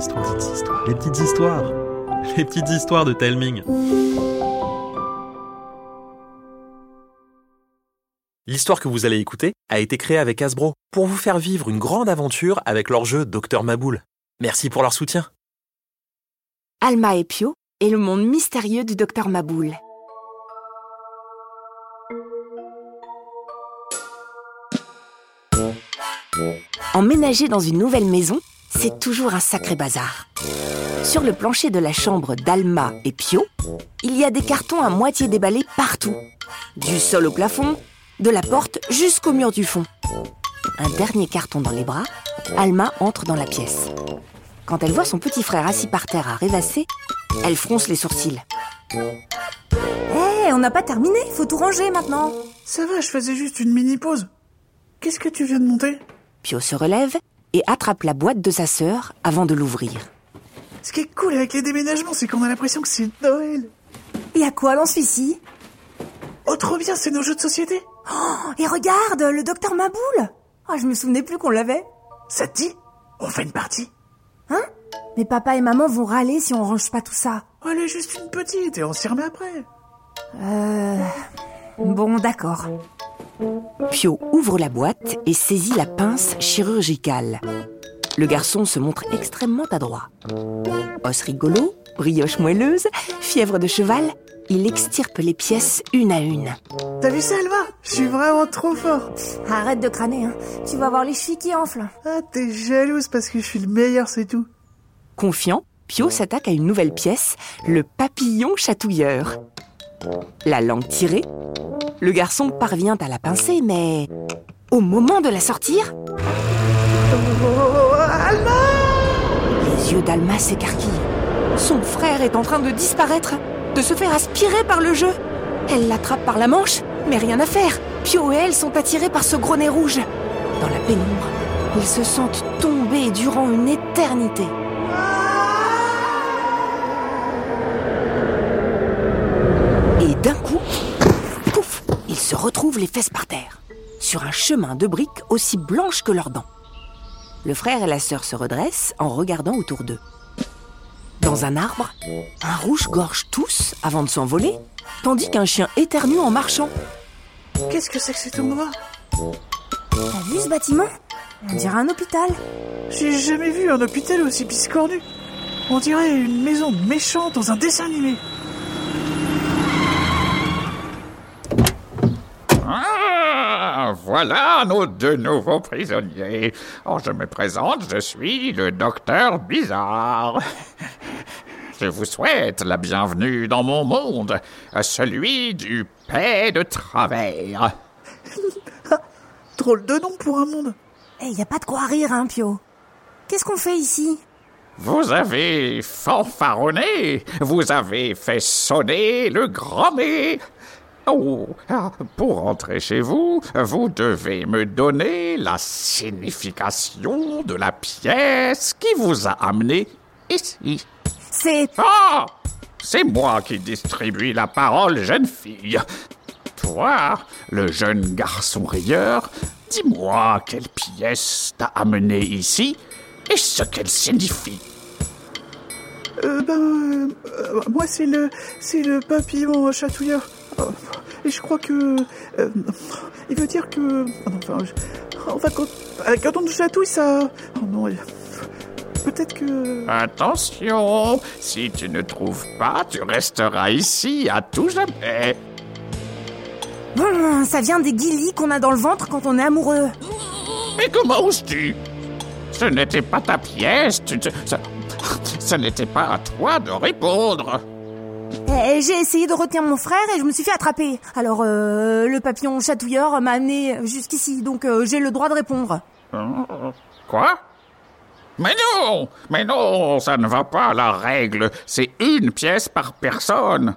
histoires, les petites histoires, les petites histoires de Telming. L'histoire que vous allez écouter a été créée avec Hasbro pour vous faire vivre une grande aventure avec leur jeu Docteur Maboul. Merci pour leur soutien. Alma et Pio et le monde mystérieux du docteur Maboul. Emménager dans une nouvelle maison, c'est toujours un sacré bazar. Sur le plancher de la chambre d'Alma et Pio, il y a des cartons à moitié déballés partout. Du sol au plafond, de la porte jusqu'au mur du fond. Un dernier carton dans les bras, Alma entre dans la pièce. Quand elle voit son petit frère assis par terre à rêvasser, elle fronce les sourcils. Hé, on n'a pas terminé, faut tout ranger maintenant. Ça va, je faisais juste une mini pause. Qu'est-ce que tu viens de monter? Pio se relève et attrape la boîte de sa sœur avant de l'ouvrir. Ce qui est cool avec les déménagements, c'est qu'on a l'impression que c'est Noël. Et à quoi dans celui-ci Oh, trop bien, c'est nos jeux de société. Oh, et regarde, le docteur Maboul Oh, je me souvenais plus qu'on l'avait. Ça te dit? On fait une partie Hein? Mais papa et maman vont râler si on range pas tout ça. Oh, Elle est juste une petite et on s'y remet après. Euh... Bon, d'accord. Pio ouvre la boîte et saisit la pince chirurgicale. Le garçon se montre extrêmement adroit. Os rigolo, brioche moelleuse, fièvre de cheval, il extirpe les pièces une à une. T'as vu ça, Alma Je suis vraiment trop fort. Arrête de crâner, hein. Tu vas avoir les chevilles qui enflent. Ah, t'es jalouse parce que je suis le meilleur, c'est tout. Confiant, Pio s'attaque à une nouvelle pièce, le papillon chatouilleur. La langue tirée, le garçon parvient à la pincer, mais au moment de la sortir, Oh, Alma les yeux d'Alma s'écarquillent. Son frère est en train de disparaître, de se faire aspirer par le jeu. Elle l'attrape par la manche, mais rien à faire. Pio et elle sont attirés par ce gros nez rouge. Dans la pénombre, ils se sentent tomber durant une éternité. Les fesses par terre, sur un chemin de briques aussi blanches que leurs dents. Le frère et la sœur se redressent en regardant autour d'eux. Dans un arbre, un rouge gorge tous avant de s'envoler, tandis qu'un chien éternue en marchant. Qu'est-ce que c'est que cet endroit? T'as vu ce bâtiment? On dirait un hôpital. J'ai jamais vu un hôpital aussi biscornu. On dirait une maison méchante dans un dessin animé. Ah, voilà nos deux nouveaux prisonniers. Oh, je me présente, je suis le docteur Bizarre. Je vous souhaite la bienvenue dans mon monde, celui du paix de travers. Drôle de nom pour un monde. Eh, y a pas de quoi rire, hein, Pio. Qu'est-ce qu'on fait ici? Vous avez fanfaronné, vous avez fait sonner le grand nez. Oh, ah, pour rentrer chez vous, vous devez me donner la signification de la pièce qui vous a amené ici. C'est... Ah C'est moi qui distribue la parole, jeune fille. Toi, le jeune garçon rieur, dis-moi quelle pièce t'a amené ici et ce qu'elle signifie. Euh, ben, euh, moi c'est le, c'est le papillon chatouilleur. Oh, Et je crois que, euh, il veut dire que, non, enfin, je- enfin quand, quand on nous chatouille, ça, oh non, il- peut-être que, Attention, si tu ne trouves pas, tu resteras ici à tout jamais. Ça vient des guilis qu'on a dans le ventre quand on est amoureux. Mais comment oses-tu? Ce n'était pas ta pièce, tu, tu- ce, ce n'était pas à toi de répondre. Eh, j'ai essayé de retenir mon frère et je me suis fait attraper. Alors, euh, le papillon chatouilleur m'a amené jusqu'ici, donc euh, j'ai le droit de répondre. Quoi? Mais non Mais non, ça ne va pas, la règle. C'est une pièce par personne.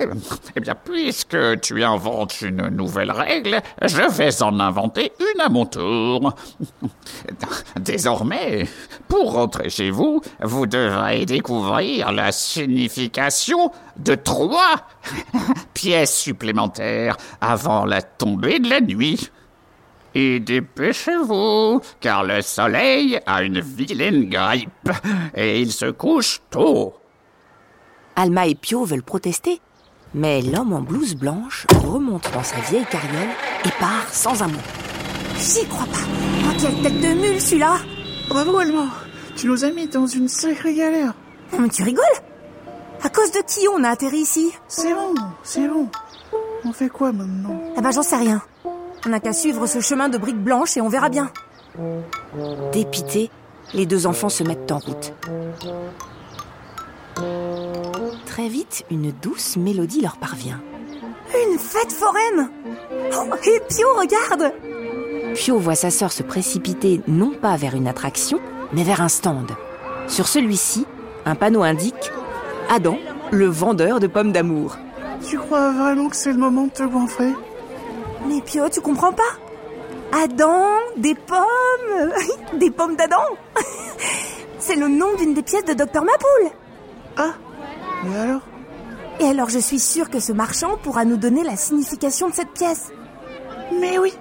Eh bien, puisque tu inventes une nouvelle règle, je vais en inventer une à mon tour. Désormais, pour rentrer chez vous, vous devrez découvrir la signification de trois pièces supplémentaires avant la tombée de la nuit. Et dépêchez-vous, car le soleil a une vilaine grippe, et il se couche tôt. Alma et Pio veulent protester, mais l'homme en blouse blanche remonte dans sa vieille carriole et part sans un mot. J'y crois pas. Oh, quelle tête de mule celui-là Bravo, Alma. Tu nous as mis dans une sacrée galère. Non mais tu rigoles? À cause de qui on a atterri ici? C'est bon, c'est bon. On fait quoi maintenant? Eh ben j'en sais rien. On n'a qu'à suivre ce chemin de briques blanches et on verra bien. Dépités, les deux enfants se mettent en route. Très vite, une douce mélodie leur parvient. Une fête foraine! Oh, et Pio, regarde! Pio voit sa sœur se précipiter non pas vers une attraction, mais vers un stand. Sur celui-ci, un panneau indique Adam, le vendeur de pommes d'amour. Tu crois vraiment que c'est le moment de te goinfrer? Mais Pio, tu comprends pas? Adam, des pommes! Des pommes d'Adam! C'est le nom d'une des pièces de Docteur Mapoule! Ah Et alors? Et alors je suis sûre que ce marchand pourra nous donner la signification de cette pièce. Mais oui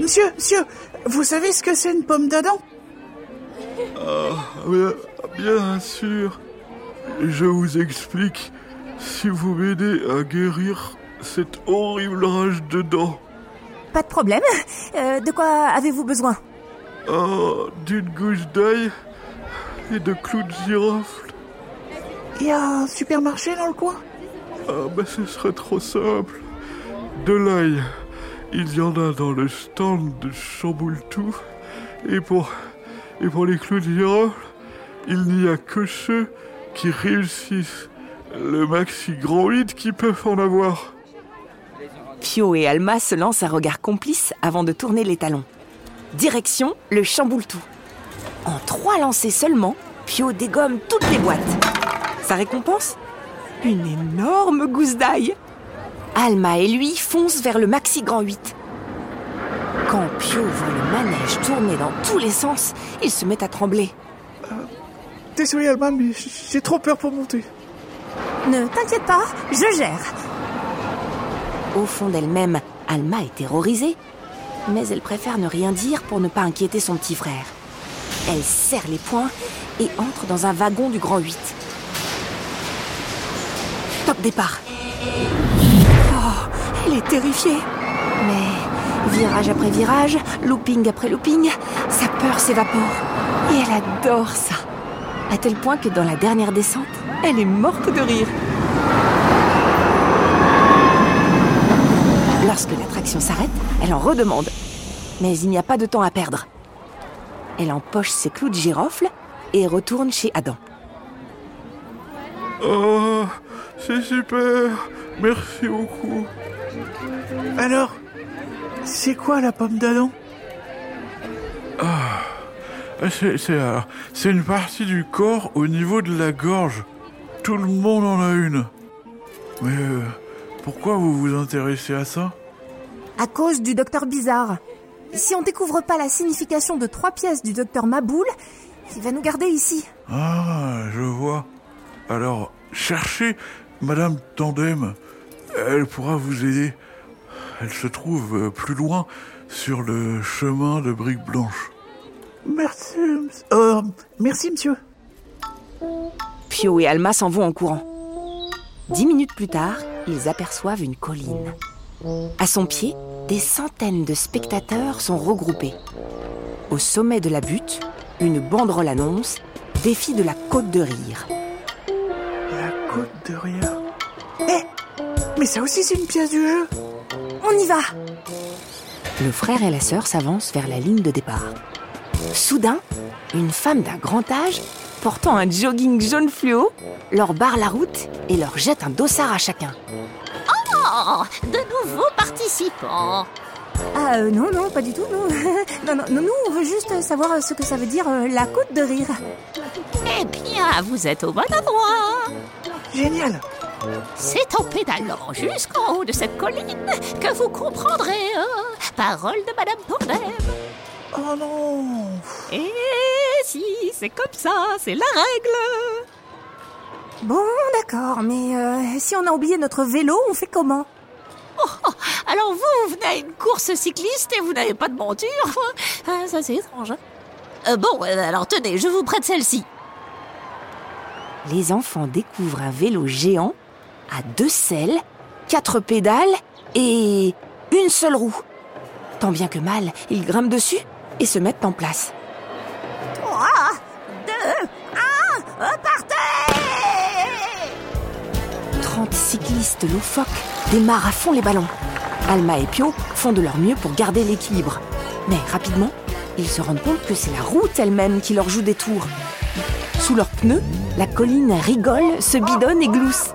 Monsieur, monsieur, vous savez ce que c'est une pomme d'Adam? Bien, bien sûr. Je vous explique si vous m'aidez à guérir cette horrible rage de dents. Pas de problème. Euh, de quoi avez-vous besoin? Ah, d'une gousse d'ail et de clous de girofle. Il y a un supermarché dans le coin? Ah, bah ce serait trop simple. De l'ail, il y en a dans le stand de Chamboultou. Et pour, et pour les clous il n'y a que ceux qui réussissent le maxi grand 8 qui peuvent en avoir. Pio et Alma se lancent un regard complice avant de tourner les talons. Direction le chamboule-tout. En trois lancers seulement, Pio dégomme toutes les boîtes. Sa récompense Une énorme gousse d'ail. Alma et lui foncent vers le maxi grand 8. Quand Pio voit le manège tourner dans tous les sens, il se met à trembler. Désolé, Alma, mais j'ai trop peur pour monter. Ne t'inquiète pas, je gère. Au fond d'elle-même, Alma est terrorisée, mais elle préfère ne rien dire pour ne pas inquiéter son petit frère. Elle serre les poings et entre dans un wagon du Grand 8. Départ. Oh, elle est terrifiée. Mais virage après virage, looping après looping, sa peur s'évapore. Et elle adore ça. À tel point que dans la dernière descente, elle est morte de rire. Lorsque l'attraction s'arrête, elle en redemande. Mais il n'y a pas de temps à perdre. Elle empoche ses clous de girofle et retourne chez Adam. Oh, c'est super. Merci beaucoup. Alors, c'est quoi la pomme d'Adam? C'est, c'est, euh, c'est une partie du corps au niveau de la gorge. Tout le monde en a une. Mais euh, pourquoi vous vous intéressez à ça? À cause du docteur Bizarre. Si on découvre pas la signification de trois pièces du docteur Maboul, il va nous garder ici. Ah, je vois. Alors, cherchez Madame Tandem. Elle pourra vous aider. Elle se trouve euh, plus loin sur le chemin de briques blanches. Merci, euh, merci, monsieur. Pio et Alma s'en vont en courant. Dix minutes plus tard, ils aperçoivent une colline. À son pied, des centaines de spectateurs sont regroupés. Au sommet de la butte, une banderole annonce Défi de la côte de rire. La côte de rire. Eh Mais ça aussi, c'est une pièce du jeu. On y va Le frère et la sœur s'avancent vers la ligne de départ. Soudain, une femme d'un grand âge, portant un jogging jaune fluo, leur barre la route et leur jette un dossard à chacun. Oh, de nouveaux participants. Ah euh, non, non, pas du tout, non. non, non, non, nous, on veut juste savoir ce que ça veut dire euh, la côte de rire. Eh bien, vous êtes au bon endroit. Génial. C'est en pédalant jusqu'en haut de cette colline que vous comprendrez. euh, parole de Madame Tandem. Oh non. Et si, c'est comme ça, c'est la règle. Bon, d'accord, mais euh, si on a oublié notre vélo, on fait comment? Oh, Alors vous, vous venez à une course cycliste et vous n'avez pas de monture Ah, Ça, c'est étrange. hein. Euh, bon, euh, alors tenez, je vous prête celle-ci. Les enfants découvrent un vélo géant à deux selles, quatre pédales et une seule roue. Tant bien que mal, ils grimpent dessus et se mettent en place. Trois, deux, un, repartez 30 cyclistes loufoques démarrent à fond les ballons. Alma et Pio font de leur mieux pour garder l'équilibre. Mais rapidement, ils se rendent compte que c'est la route elle-même qui leur joue des tours. Sous leurs pneus, la colline rigole, se bidonne et glousse.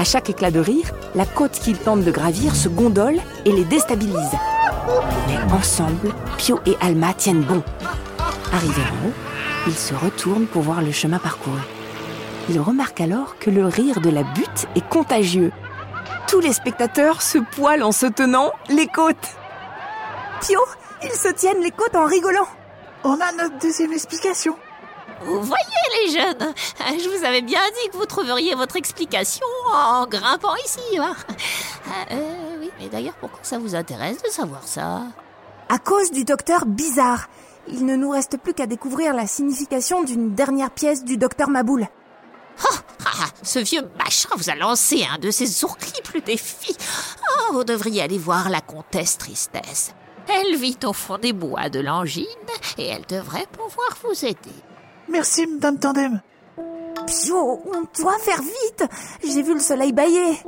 À chaque éclat de rire, la côte qu'ils tentent de gravir se gondole et les déstabilise. Mais ensemble, Pio et Alma tiennent bon. Arrivés en haut, ils se retournent pour voir le chemin parcouru. Ils remarquent alors que le rire de la butte est contagieux. Tous les spectateurs se poilent en se tenant les côtes. Pio, ils se tiennent les côtes en rigolant. On a notre deuxième explication. Vous voyez les jeunes, je vous avais bien dit que vous trouveriez votre explication en grimpant ici. hein. Euh, oui, mais d'ailleurs, pourquoi ça vous intéresse de savoir ça? À cause du docteur bizarre. Il ne nous reste plus qu'à découvrir la signification d'une dernière pièce du docteur Maboul. Ah, ah, ce vieux machin vous a lancé un de ces horribles défis. Oh, vous devriez aller voir la comtesse Tristesse. Elle vit au fond des bois de l'angine et elle devrait pouvoir vous aider. Merci, Madame Tandem. Pio, on doit faire vite. J'ai vu le soleil bailler.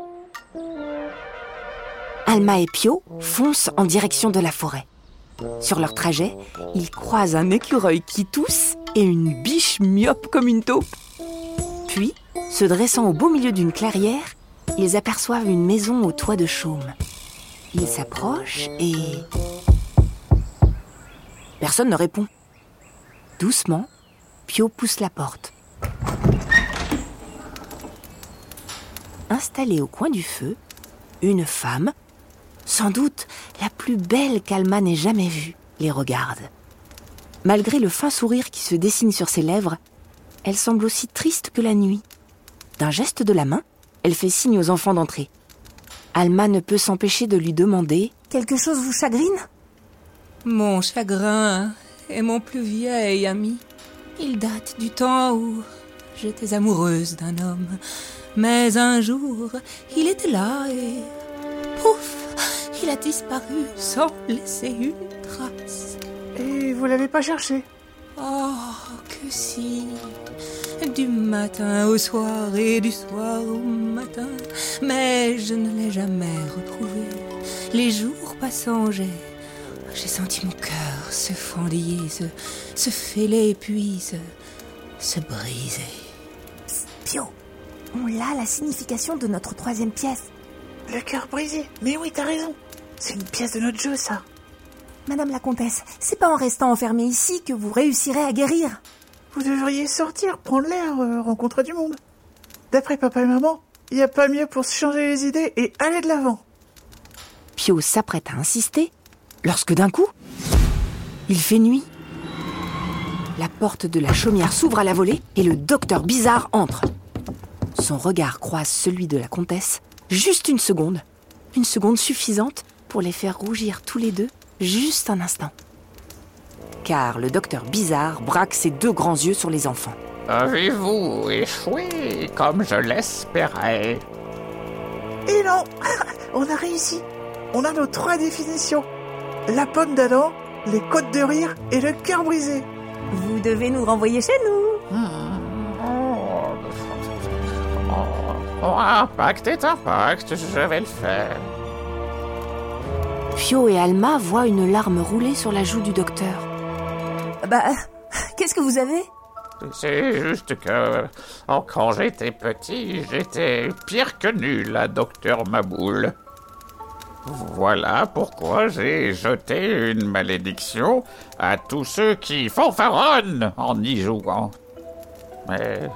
Alma et Pio foncent en direction de la forêt. Sur leur trajet, ils croisent un écureuil qui tousse et une biche myope comme une taupe. Puis, se dressant au beau milieu d'une clairière, ils aperçoivent une maison au toit de chaume. Ils s'approchent et... Personne ne répond. Doucement, Pio pousse la porte. Installée au coin du feu, une femme, sans doute la plus belle qu'Alma n'ait jamais vue, les regarde. Malgré le fin sourire qui se dessine sur ses lèvres, elle semble aussi triste que la nuit. D'un geste de la main, elle fait signe aux enfants d'entrer. Alma ne peut s'empêcher de lui demander Quelque chose vous chagrine? Mon chagrin est mon plus vieil ami. Il date du temps où j'étais amoureuse d'un homme. Mais un jour, il était là et... Pouf Il a disparu sans laisser une trace. Et vous l'avez pas cherché? Oh, que si Du matin au soir et du soir au matin. Mais je ne l'ai jamais retrouvé. Les jours passant, j'ai... J'ai senti mon cœur se fendiller, se, se fêler, puis se, se briser. Pio, on a la signification de notre troisième pièce. Le cœur brisé. Mais oui, t'as raison. C'est une pièce de notre jeu, ça. Madame la comtesse, c'est pas en restant enfermé ici que vous réussirez à guérir. Vous devriez sortir, prendre l'air, euh, rencontrer du monde. D'après papa et maman, il n'y a pas mieux pour se changer les idées et aller de l'avant. Pio s'apprête à insister lorsque d'un coup, il fait nuit. La porte de la chaumière s'ouvre à la volée et le docteur bizarre entre. Son regard croise celui de la comtesse juste une seconde. Une seconde suffisante pour les faire rougir tous les deux juste un instant. Car le docteur bizarre braque ses deux grands yeux sur les enfants. Avez-vous échoué comme je l'espérais? Et non On a réussi On a nos trois définitions. La pomme d'Adam, les côtes de rire et le cœur brisé. Vous devez nous renvoyer chez nous. Oh, oh, un pacte est un pacte, je vais le faire. Pio et Alma voient une larme rouler sur la joue du docteur. Bah, qu'est-ce que vous avez? C'est juste que oh, quand j'étais petit, j'étais pire que nul à Docteur Maboul. Voilà pourquoi j'ai jeté une malédiction à tous ceux qui fanfaronnent en y jouant. Mais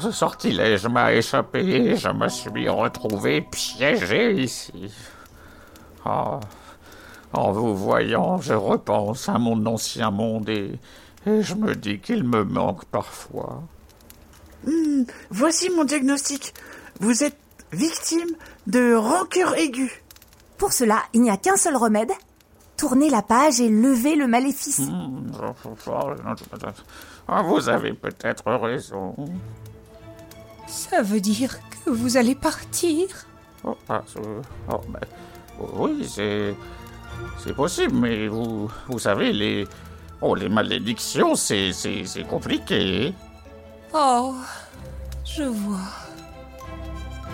ce sortilège m'a échappé et je me suis retrouvé piégé ici. Oh, en vous voyant, je repense à mon ancien monde et, et je me dis qu'il me manque parfois. Hmm, voici mon diagnostic. Vous êtes victime de rancœur aiguë. Pour cela, il n'y a qu'un seul remède. Tournez la page et levez le maléfice. Ah, Vous avez peut-être raison. Ça veut dire que vous allez partir Oh, oh, ben, oui, c'est. C'est possible, mais vous. Vous savez, les. Oh, les malédictions, c'est compliqué. Oh, je vois.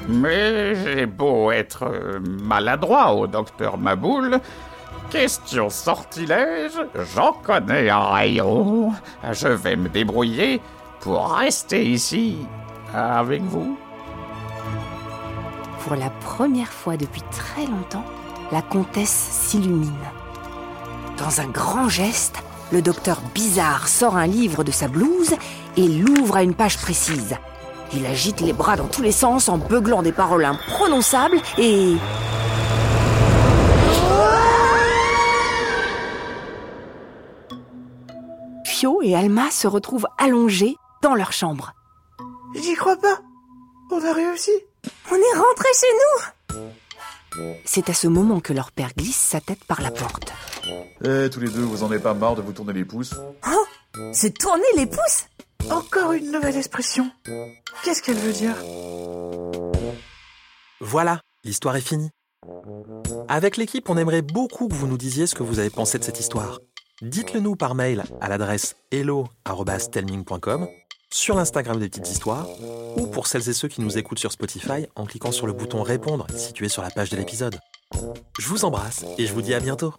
Mais j'ai beau être euh, maladroit au docteur Maboul. Question sortilège, j'en connais un rayon. Je vais me débrouiller pour rester ici avec vous. Pour la première fois depuis très longtemps, la comtesse s'illumine. Dans un grand geste, le docteur Bizarre sort un livre de sa blouse et l'ouvre à une page précise. Il agite les bras dans tous les sens en beuglant des paroles imprononçables et... Fio et Alma se retrouvent allongés dans leur chambre. J'y crois pas. On a réussi. On est rentré chez nous C'est à ce moment que leur père glisse sa tête par la porte. Eh, tous les deux, vous en avez pas marre de vous tourner les pouces? Oh Se tourner les pouces? Encore une nouvelle expression. Qu'est-ce qu'elle veut dire Voilà, l'histoire est finie. Avec l'équipe, on aimerait beaucoup que vous nous disiez ce que vous avez pensé de cette histoire. Dites-le nous par mail à l'adresse hello@telming.com, sur l'Instagram des petites histoires, ou pour celles et ceux qui nous écoutent sur Spotify en cliquant sur le bouton répondre situé sur la page de l'épisode. Je vous embrasse et je vous dis à bientôt.